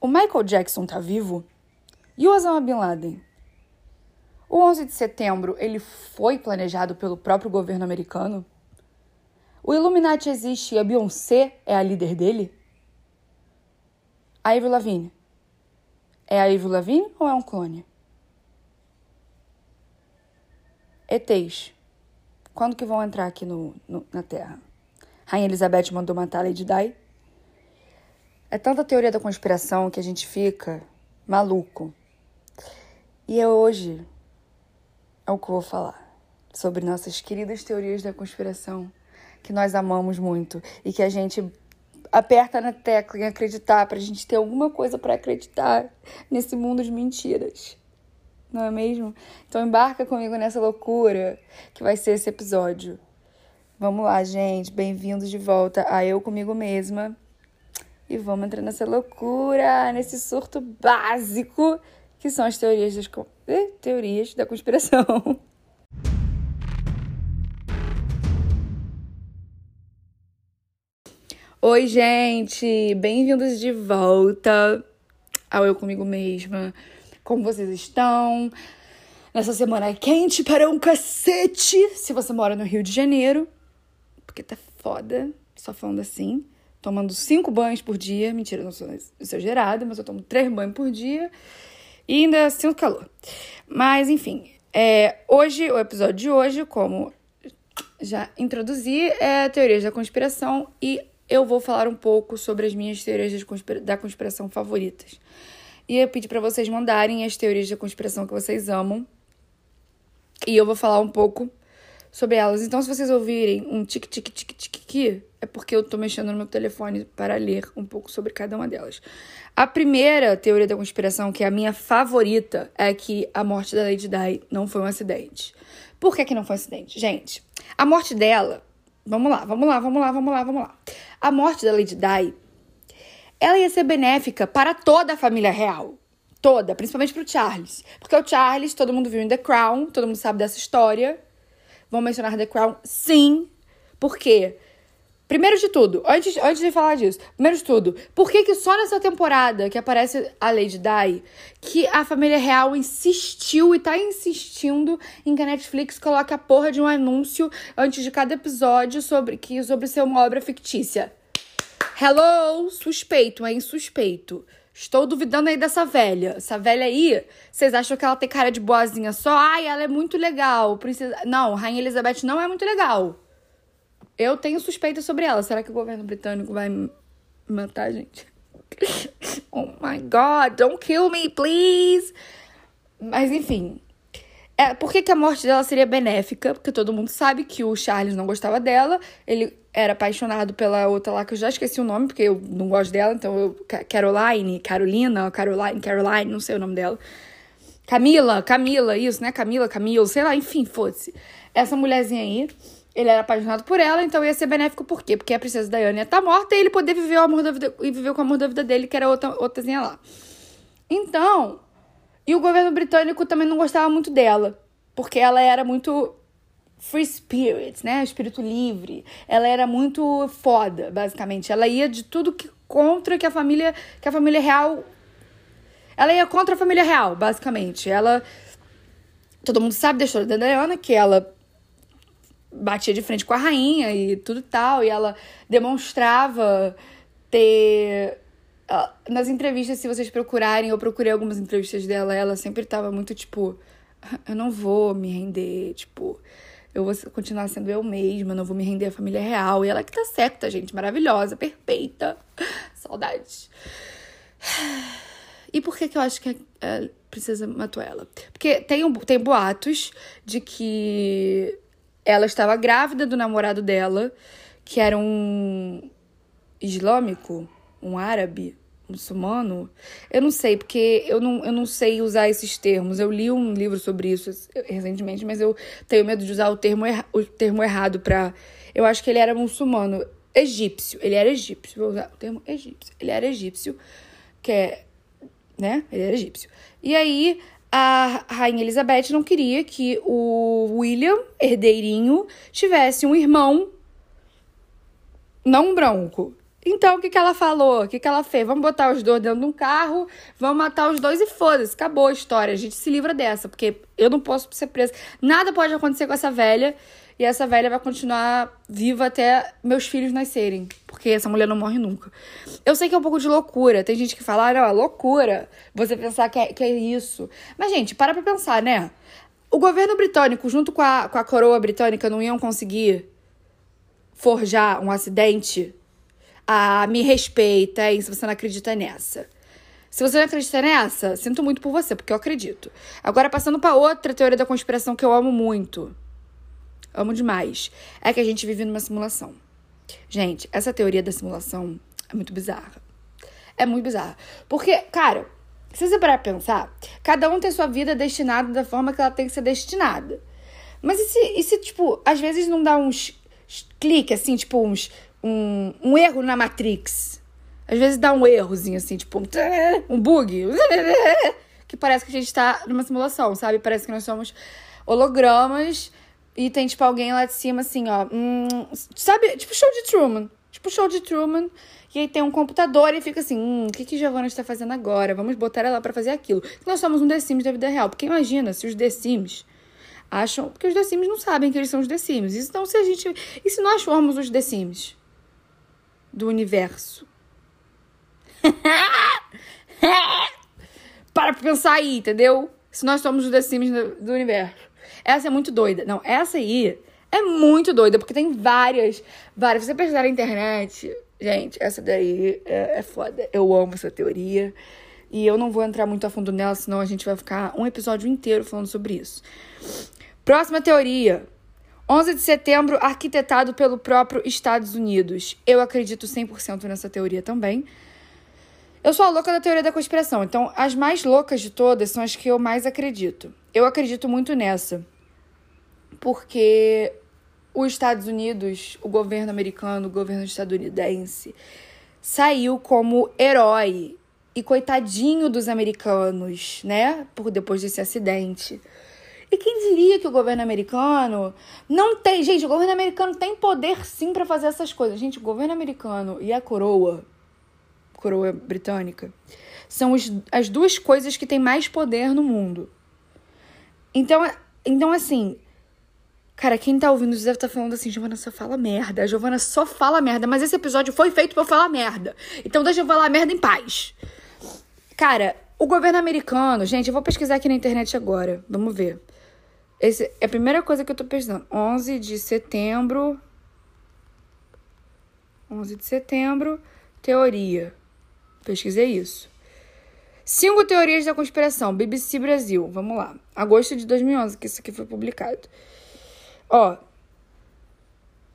O Michael Jackson tá vivo? E o Osama Bin Laden? O 11 de setembro, ele foi planejado pelo próprio governo americano? O Illuminati existe e a Beyoncé é a líder dele? A Avril Lavigne. É a Avril Lavigne ou é um clone? ETs. Quando que vão entrar aqui no, no, na Terra? Rainha Elizabeth mandou matar a Lady Di? É tanta teoria da conspiração que a gente fica maluco. E é hoje é o que eu vou falar sobre nossas queridas teorias da conspiração que nós amamos muito e que a gente aperta na tecla em acreditar pra gente ter alguma coisa para acreditar nesse mundo de mentiras. Não é mesmo? Então embarca comigo nessa loucura que vai ser esse episódio. Vamos lá, gente. Bem-vindos de volta a Eu Comigo Mesma. E vamos entrar nessa loucura, nesse surto básico que são as teorias, das, teorias da conspiração. Oi, gente! Bem-vindos de volta ao Eu Comigo Mesma. Como vocês estão? Nessa semana é quente para um cacete, se você mora no Rio de Janeiro, porque tá foda, só falando assim tomando cinco banhos por dia. Mentira, não sou exagerada, mas eu tomo três banhos por dia e ainda sinto calor. Mas, enfim, é, hoje, o episódio de hoje, como já introduzi, é teorias da conspiração e eu vou falar um pouco sobre as minhas teorias da conspiração favoritas. E eu pedi para vocês mandarem as teorias da conspiração que vocês amam. E eu vou falar um pouco sobre elas. Então, se vocês ouvirem um tic-tic-tic-tic-tic, é porque eu tô mexendo no meu telefone para ler um pouco sobre cada uma delas. A primeira teoria da conspiração, que é a minha favorita, é que a morte da Lady Di não foi um acidente. Por que, que não foi um acidente? Gente, a morte dela. Vamos lá, vamos lá, vamos lá, vamos lá, vamos lá. A morte da Lady Di, ela ia ser benéfica para toda a família real. Toda, principalmente pro Charles. Porque o Charles, todo mundo viu em The Crown, todo mundo sabe dessa história. Vão mencionar The Crown? Sim. Por quê? Primeiro de tudo, antes, antes de falar disso, primeiro de tudo, por que, que só nessa temporada que aparece a Lady Di, que a família real insistiu e tá insistindo em que a Netflix coloque a porra de um anúncio antes de cada episódio sobre que sobre ser uma obra fictícia? Hello, suspeito, hein? Suspeito. Estou duvidando aí dessa velha. Essa velha aí, vocês acham que ela tem cara de boazinha só? Ai, ela é muito legal. Princesa... Não, Rainha Elizabeth não é muito legal. Eu tenho suspeita sobre ela. Será que o governo britânico vai matar a gente? oh my god, don't kill me, please. Mas enfim. É, por que, que a morte dela seria benéfica? Porque todo mundo sabe que o Charles não gostava dela. Ele era apaixonado pela outra lá, que eu já esqueci o nome, porque eu não gosto dela. Então, eu, Caroline, Carolina, Caroline, Caroline, não sei o nome dela. Camila, Camila, isso, né? Camila, Camila, sei lá, enfim, foda-se. Essa mulherzinha aí, ele era apaixonado por ela, então ia ser benéfico por quê? Porque a princesa Diana ia estar tá morta e ele poder viver o amor da vida, e viver com o amor da vida dele, que era outra, outrazinha lá. Então, e o governo britânico também não gostava muito dela, porque ela era muito free spirit, né? Espírito livre. Ela era muito foda, basicamente. Ela ia de tudo que contra que a família, que a família real ela ia contra a família real, basicamente. Ela todo mundo sabe da história da Diana que ela batia de frente com a rainha e tudo tal, e ela demonstrava ter nas entrevistas, se vocês procurarem, eu procurei algumas entrevistas dela, ela sempre tava muito tipo, eu não vou me render, tipo, eu vou continuar sendo eu mesma, não vou me render à família real. E ela que tá certa, gente, maravilhosa, perfeita. Saudades. E por que, que eu acho que a princesa matou ela? Porque tem, tem boatos de que ela estava grávida do namorado dela, que era um islâmico, um árabe, muçulmano? Eu não sei, porque eu não, eu não sei usar esses termos. Eu li um livro sobre isso recentemente, mas eu tenho medo de usar o termo, erra, o termo errado para. Eu acho que ele era muçulmano. Egípcio. Ele era egípcio. Vou usar o termo egípcio. Ele era egípcio, que é. Né? Ele era egípcio. E aí. A rainha Elizabeth não queria que o William, herdeirinho, tivesse um irmão não branco, Então, o que, que ela falou? O que, que ela fez? Vamos botar os dois dentro de um carro, vamos matar os dois e foda-se. Acabou a história. A gente se livra dessa, porque eu não posso ser presa. Nada pode acontecer com essa velha. E essa velha vai continuar viva até meus filhos nascerem. Porque essa mulher não morre nunca. Eu sei que é um pouco de loucura. Tem gente que fala, ah, não, é loucura você pensar que é, que é isso. Mas, gente, para pra pensar, né? O governo britânico, junto com a, com a coroa britânica, não iam conseguir forjar um acidente ah, me respeita, hein, se você não acredita nessa. Se você não acredita nessa, sinto muito por você, porque eu acredito. Agora, passando para outra teoria da conspiração que eu amo muito. Amo demais. É que a gente vive numa simulação. Gente, essa teoria da simulação é muito bizarra. É muito bizarra. Porque, cara, se você parar pra pensar, cada um tem sua vida destinada da forma que ela tem que ser destinada. Mas e se, e se tipo, às vezes não dá uns cliques, assim, tipo, uns um, um erro na Matrix. Às vezes dá um errozinho, assim, tipo, um bug. Que parece que a gente tá numa simulação, sabe? Parece que nós somos hologramas e tem, tipo, alguém lá de cima, assim, ó. Hum, sabe? Tipo, show de Truman. Tipo, show de Truman. E aí tem um computador e fica assim: hum, o que, que Giovanna está fazendo agora? Vamos botar ela para fazer aquilo. Nós somos um The Sims da vida real. Porque imagina se os The Sims acham. Porque os The Sims não sabem que eles são os The Sims. Então, se a gente. E se nós formos os The Sims? Do universo. Para pensar aí, entendeu? Se nós somos os The do universo. Essa é muito doida. Não, essa aí é muito doida, porque tem várias, várias. Se você pesquisar na internet, gente, essa daí é, é foda. Eu amo essa teoria. E eu não vou entrar muito a fundo nela, senão a gente vai ficar um episódio inteiro falando sobre isso. Próxima teoria. 11 de setembro, arquitetado pelo próprio Estados Unidos. Eu acredito 100% nessa teoria também. Eu sou a louca da teoria da conspiração, então as mais loucas de todas são as que eu mais acredito. Eu acredito muito nessa. Porque os Estados Unidos, o governo americano, o governo estadunidense, saiu como herói. E coitadinho dos americanos, né? Por depois desse acidente. E quem diria que o governo americano não tem. Gente, o governo americano tem poder sim para fazer essas coisas. Gente, o governo americano e a coroa, coroa britânica, são os, as duas coisas que têm mais poder no mundo. Então, então assim. Cara, quem tá ouvindo deve estar tá falando assim, Giovana só fala merda. A Giovana só fala merda, mas esse episódio foi feito eu falar merda. Então deixa eu falar merda em paz. Cara, o governo americano, gente, eu vou pesquisar aqui na internet agora. Vamos ver. Esse é a primeira coisa que eu tô pensando. 11 de setembro. 11 de setembro, teoria. Pesquisei isso. Cinco teorias da conspiração. BBC Brasil. Vamos lá. Agosto de 2011 que isso aqui foi publicado. Ó.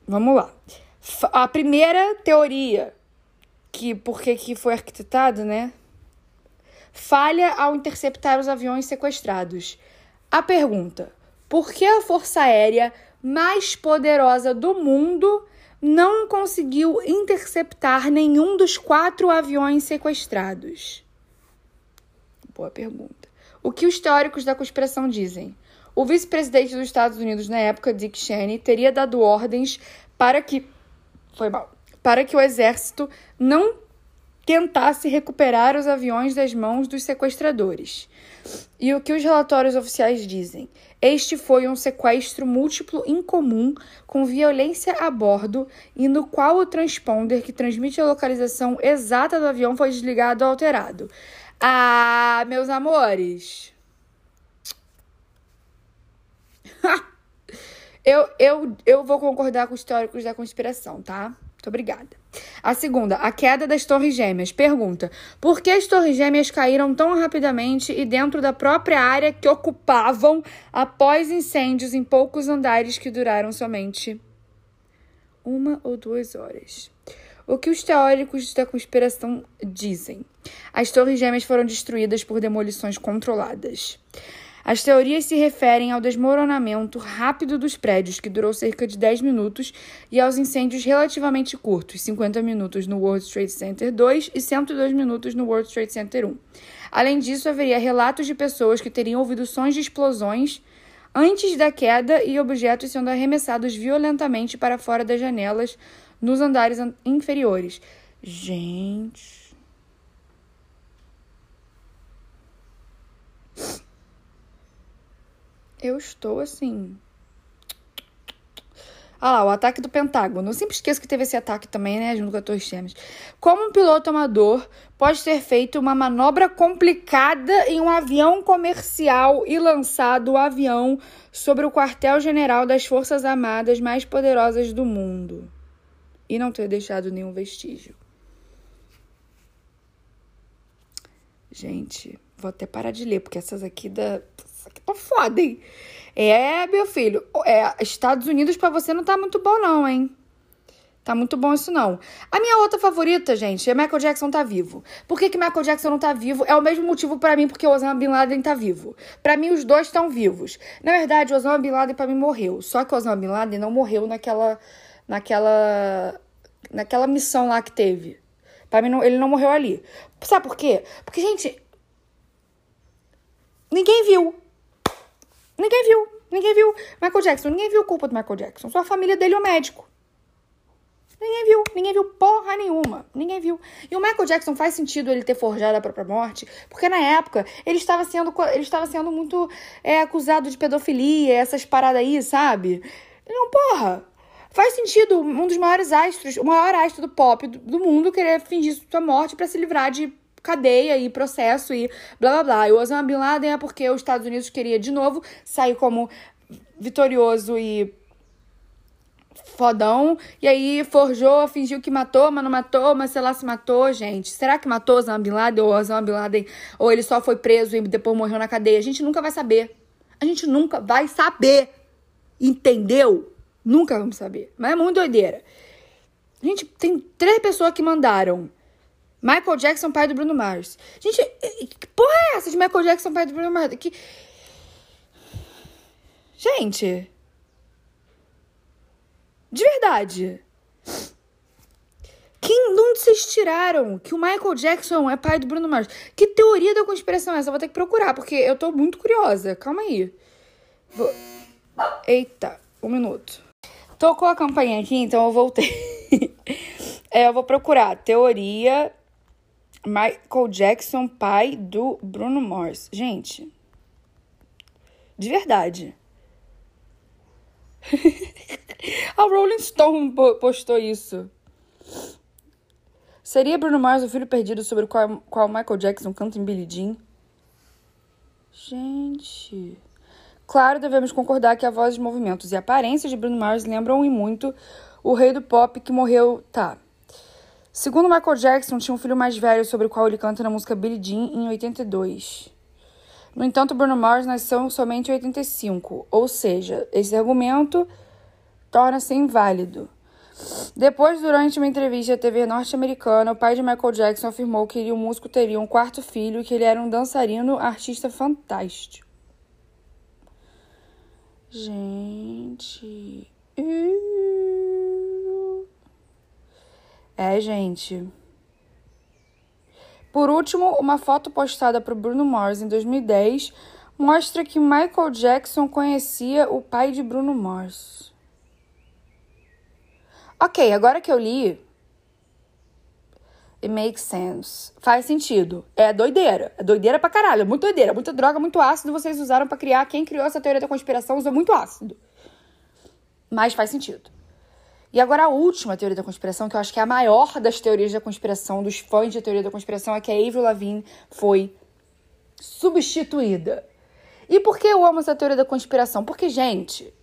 Vamos lá. A primeira teoria que porque que foi arquitetado, né? Falha ao interceptar os aviões sequestrados. A pergunta: por que a Força Aérea mais poderosa do mundo não conseguiu interceptar nenhum dos quatro aviões sequestrados? Boa pergunta. O que os teóricos da conspiração dizem? O vice-presidente dos Estados Unidos na época, Dick Cheney, teria dado ordens para que foi mal, para que o exército não tentasse recuperar os aviões das mãos dos sequestradores. E o que os relatórios oficiais dizem? Este foi um sequestro múltiplo incomum, com violência a bordo, e no qual o transponder que transmite a localização exata do avião foi desligado ou alterado. Ah, meus amores! eu, eu, eu vou concordar com os teóricos da conspiração, tá? Muito obrigada. A segunda, a queda das Torres Gêmeas. Pergunta: por que as Torres Gêmeas caíram tão rapidamente e dentro da própria área que ocupavam após incêndios em poucos andares que duraram somente uma ou duas horas? O que os teóricos da conspiração dizem? As Torres Gêmeas foram destruídas por demolições controladas. As teorias se referem ao desmoronamento rápido dos prédios, que durou cerca de 10 minutos, e aos incêndios relativamente curtos, 50 minutos no World Trade Center 2 e 102 minutos no World Trade Center 1. Além disso, haveria relatos de pessoas que teriam ouvido sons de explosões antes da queda e objetos sendo arremessados violentamente para fora das janelas nos andares inferiores. Gente. Eu estou assim. Ah lá, o ataque do Pentágono. Eu sempre esqueço que teve esse ataque também, né? Junto com a Torre Gêmeas. Como um piloto amador pode ter feito uma manobra complicada em um avião comercial e lançado o avião sobre o quartel-general das Forças Armadas mais poderosas do mundo? E não ter deixado nenhum vestígio. Gente, vou até parar de ler, porque essas aqui da. Aqui tão foda, hein? É, meu filho, é, Estados Unidos para você não tá muito bom, não, hein? Tá muito bom isso, não. A minha outra favorita, gente, é Michael Jackson tá vivo. Por que, que Michael Jackson não tá vivo? É o mesmo motivo para mim porque o Osama Bin Laden tá vivo. Para mim, os dois estão vivos. Na verdade, o Osama Bin Laden para mim morreu. Só que o Osama Bin Laden não morreu naquela. naquela. naquela missão lá que teve. Pra mim, não, ele não morreu ali. Sabe por quê? Porque, gente. Ninguém viu. Ninguém viu. Ninguém viu Michael Jackson. Ninguém viu culpa do Michael Jackson. Só a família dele e o médico. Ninguém viu, ninguém viu porra nenhuma. Ninguém viu. E o Michael Jackson faz sentido ele ter forjado a própria morte, porque na época ele estava sendo, ele estava sendo muito é, acusado de pedofilia, essas paradas aí, sabe? Não, porra. Faz sentido um dos maiores astros, o maior astro do pop do, do mundo querer fingir sua morte para se livrar de cadeia e processo e blá blá blá. E o Osama Bin Laden é porque os Estados Unidos queria de novo sair como vitorioso e fodão. E aí forjou, fingiu que matou, mas não matou, mas sei lá se matou, gente. Será que matou Osama Bin Laden ou Osama Bin Laden ou ele só foi preso e depois morreu na cadeia? A gente nunca vai saber. A gente nunca vai saber. Entendeu? Nunca vamos saber. Mas é muito doideira. Gente, tem três pessoas que mandaram. Michael Jackson, pai do Bruno Mars. Gente, que porra é essa de Michael Jackson, pai do Bruno Mars? Que... Gente. De verdade. Quem, onde vocês tiraram que o Michael Jackson é pai do Bruno Mars? Que teoria da conspiração é essa? Eu vou ter que procurar, porque eu tô muito curiosa. Calma aí. Vou... Eita, um minuto. Tocou a campainha aqui, então eu voltei. é, eu vou procurar teoria Michael Jackson, pai do Bruno Mars. Gente, de verdade. a Rolling Stone postou isso. Seria Bruno Mars o filho perdido sobre o qual, qual Michael Jackson canta em Billie Jean? Gente. Claro, devemos concordar que a voz, os movimentos e a aparência de Bruno Mars lembram e muito o rei do pop que morreu. Tá. Segundo Michael Jackson, tinha um filho mais velho sobre o qual ele canta na música Billie Jean em 82. No entanto, Bruno Mars nasceu somente em 85, ou seja, esse argumento torna-se inválido. Depois, durante uma entrevista à TV norte-americana, o pai de Michael Jackson afirmou que ele o músico teriam um quarto filho e que ele era um dançarino artista fantástico. Gente. É, gente. Por último, uma foto postada por Bruno Mars em 2010 mostra que Michael Jackson conhecia o pai de Bruno Mars. Ok, agora que eu li, it makes sense. Faz sentido. É doideira. É doideira pra caralho. É muito doideira. Muita droga, muito ácido vocês usaram para criar. Quem criou essa teoria da conspiração usou muito ácido. Mas faz sentido. E agora a última teoria da conspiração, que eu acho que é a maior das teorias da conspiração, dos fãs de teoria da conspiração, é que a Avril Lavigne foi substituída. E por que eu amo essa teoria da conspiração? Porque, gente,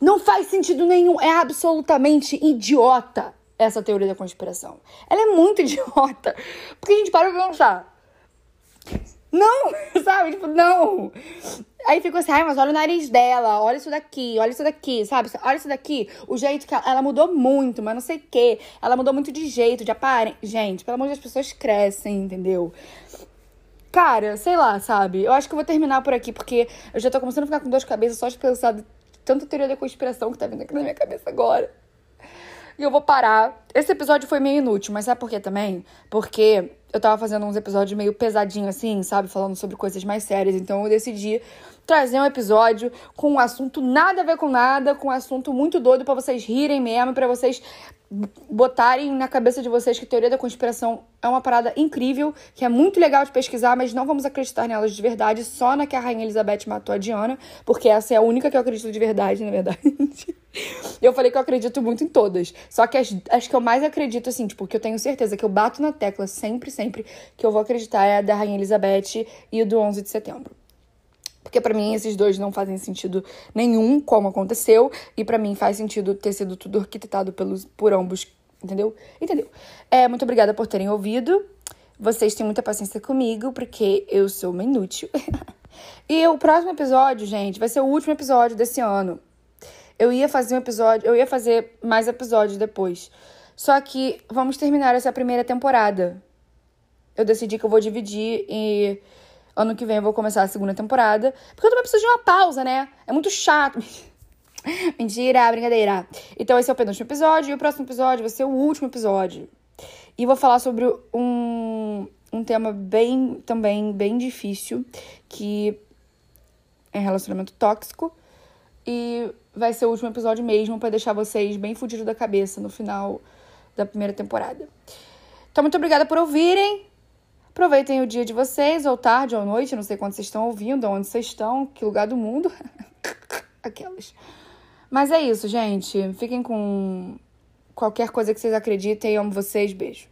não faz sentido nenhum. É absolutamente idiota essa teoria da conspiração. Ela é muito idiota. Porque a gente para pra pensar. Não, sabe? Tipo, não. Aí ficou assim, ai, mas olha o nariz dela, olha isso daqui, olha isso daqui, sabe? Olha isso daqui. O jeito que ela, ela mudou muito, mas não sei o quê. Ela mudou muito de jeito, de aparência. Gente, pelo amor de Deus, as pessoas crescem, entendeu? Cara, sei lá, sabe? Eu acho que eu vou terminar por aqui, porque eu já tô começando a ficar com dor de cabeça só de pensar de tanta teoria da conspiração que tá vindo aqui na minha cabeça agora. E eu vou parar. Esse episódio foi meio inútil, mas sabe por quê também? Porque eu tava fazendo uns episódios meio pesadinho assim, sabe? Falando sobre coisas mais sérias. Então eu decidi trazer um episódio com um assunto nada a ver com nada, com um assunto muito doido para vocês rirem mesmo, para vocês botarem na cabeça de vocês que teoria da conspiração é uma parada incrível, que é muito legal de pesquisar, mas não vamos acreditar nelas de verdade, só na que a Rainha Elizabeth matou a Diana, porque essa é a única que eu acredito de verdade, na verdade. eu falei que eu acredito muito em todas. Só que as, as que eu mais acredito, assim, tipo, que eu tenho certeza que eu bato na tecla sempre, sempre, que eu vou acreditar é a da Rainha Elizabeth e do 11 de setembro. Porque para mim esses dois não fazem sentido nenhum, como aconteceu, e para mim faz sentido ter sido tudo arquitetado pelos, por ambos, entendeu? Entendeu? É, muito obrigada por terem ouvido. Vocês têm muita paciência comigo, porque eu sou uma inútil. e o próximo episódio, gente, vai ser o último episódio desse ano. Eu ia fazer um episódio, eu ia fazer mais episódios depois. Só que vamos terminar essa primeira temporada. Eu decidi que eu vou dividir e ano que vem eu vou começar a segunda temporada. Porque eu também preciso de uma pausa, né? É muito chato. Mentira, brincadeira. Então esse é o penúltimo episódio e o próximo episódio vai ser o último episódio. E vou falar sobre um, um tema bem, também bem difícil, que é relacionamento tóxico. E vai ser o último episódio mesmo para deixar vocês bem fudidos da cabeça no final da primeira temporada. Então, muito obrigada por ouvirem. Aproveitem o dia de vocês, ou tarde, ou noite, não sei quando vocês estão ouvindo, onde vocês estão, que lugar do mundo. Aquelas. Mas é isso, gente. Fiquem com qualquer coisa que vocês acreditem. Amo vocês. Beijo.